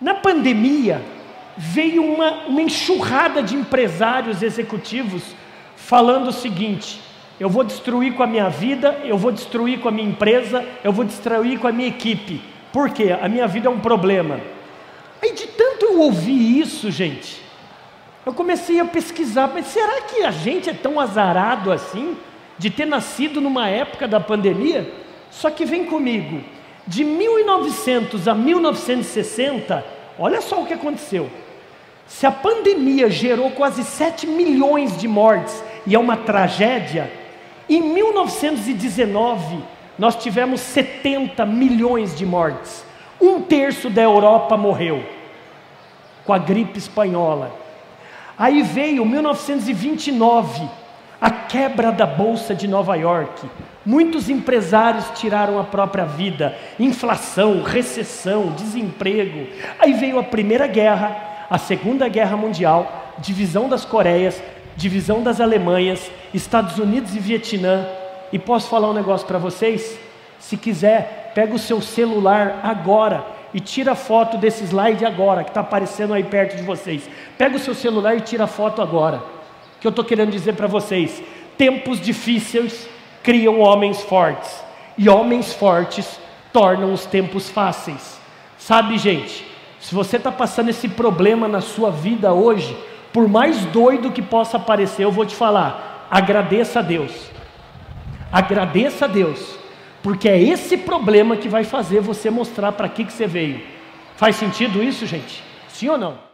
Na pandemia, veio uma, uma enxurrada de empresários executivos falando o seguinte: eu vou destruir com a minha vida, eu vou destruir com a minha empresa, eu vou destruir com a minha equipe. Por quê? A minha vida é um problema. Aí de tanto eu ouvir isso, gente, eu comecei a pesquisar, mas será que a gente é tão azarado assim de ter nascido numa época da pandemia? Só que vem comigo, de 1900 a 1960, olha só o que aconteceu. Se a pandemia gerou quase 7 milhões de mortes e é uma tragédia, em 1919 nós tivemos 70 milhões de mortes. Um terço da Europa morreu com a gripe espanhola. Aí veio 1929, a quebra da bolsa de Nova York. Muitos empresários tiraram a própria vida, inflação, recessão, desemprego. Aí veio a Primeira Guerra, a Segunda Guerra Mundial, divisão das Coreias, divisão das Alemanhas, Estados Unidos e Vietnã. E posso falar um negócio para vocês? Se quiser, pega o seu celular agora e tira foto desse slide agora, que está aparecendo aí perto de vocês. Pega o seu celular e tira foto agora. Que eu estou querendo dizer para vocês? Tempos difíceis criam homens fortes, e homens fortes tornam os tempos fáceis. Sabe, gente, se você está passando esse problema na sua vida hoje, por mais doido que possa parecer, eu vou te falar: agradeça a Deus. Agradeça a Deus, porque é esse problema que vai fazer você mostrar para que, que você veio. Faz sentido isso, gente? Sim ou não?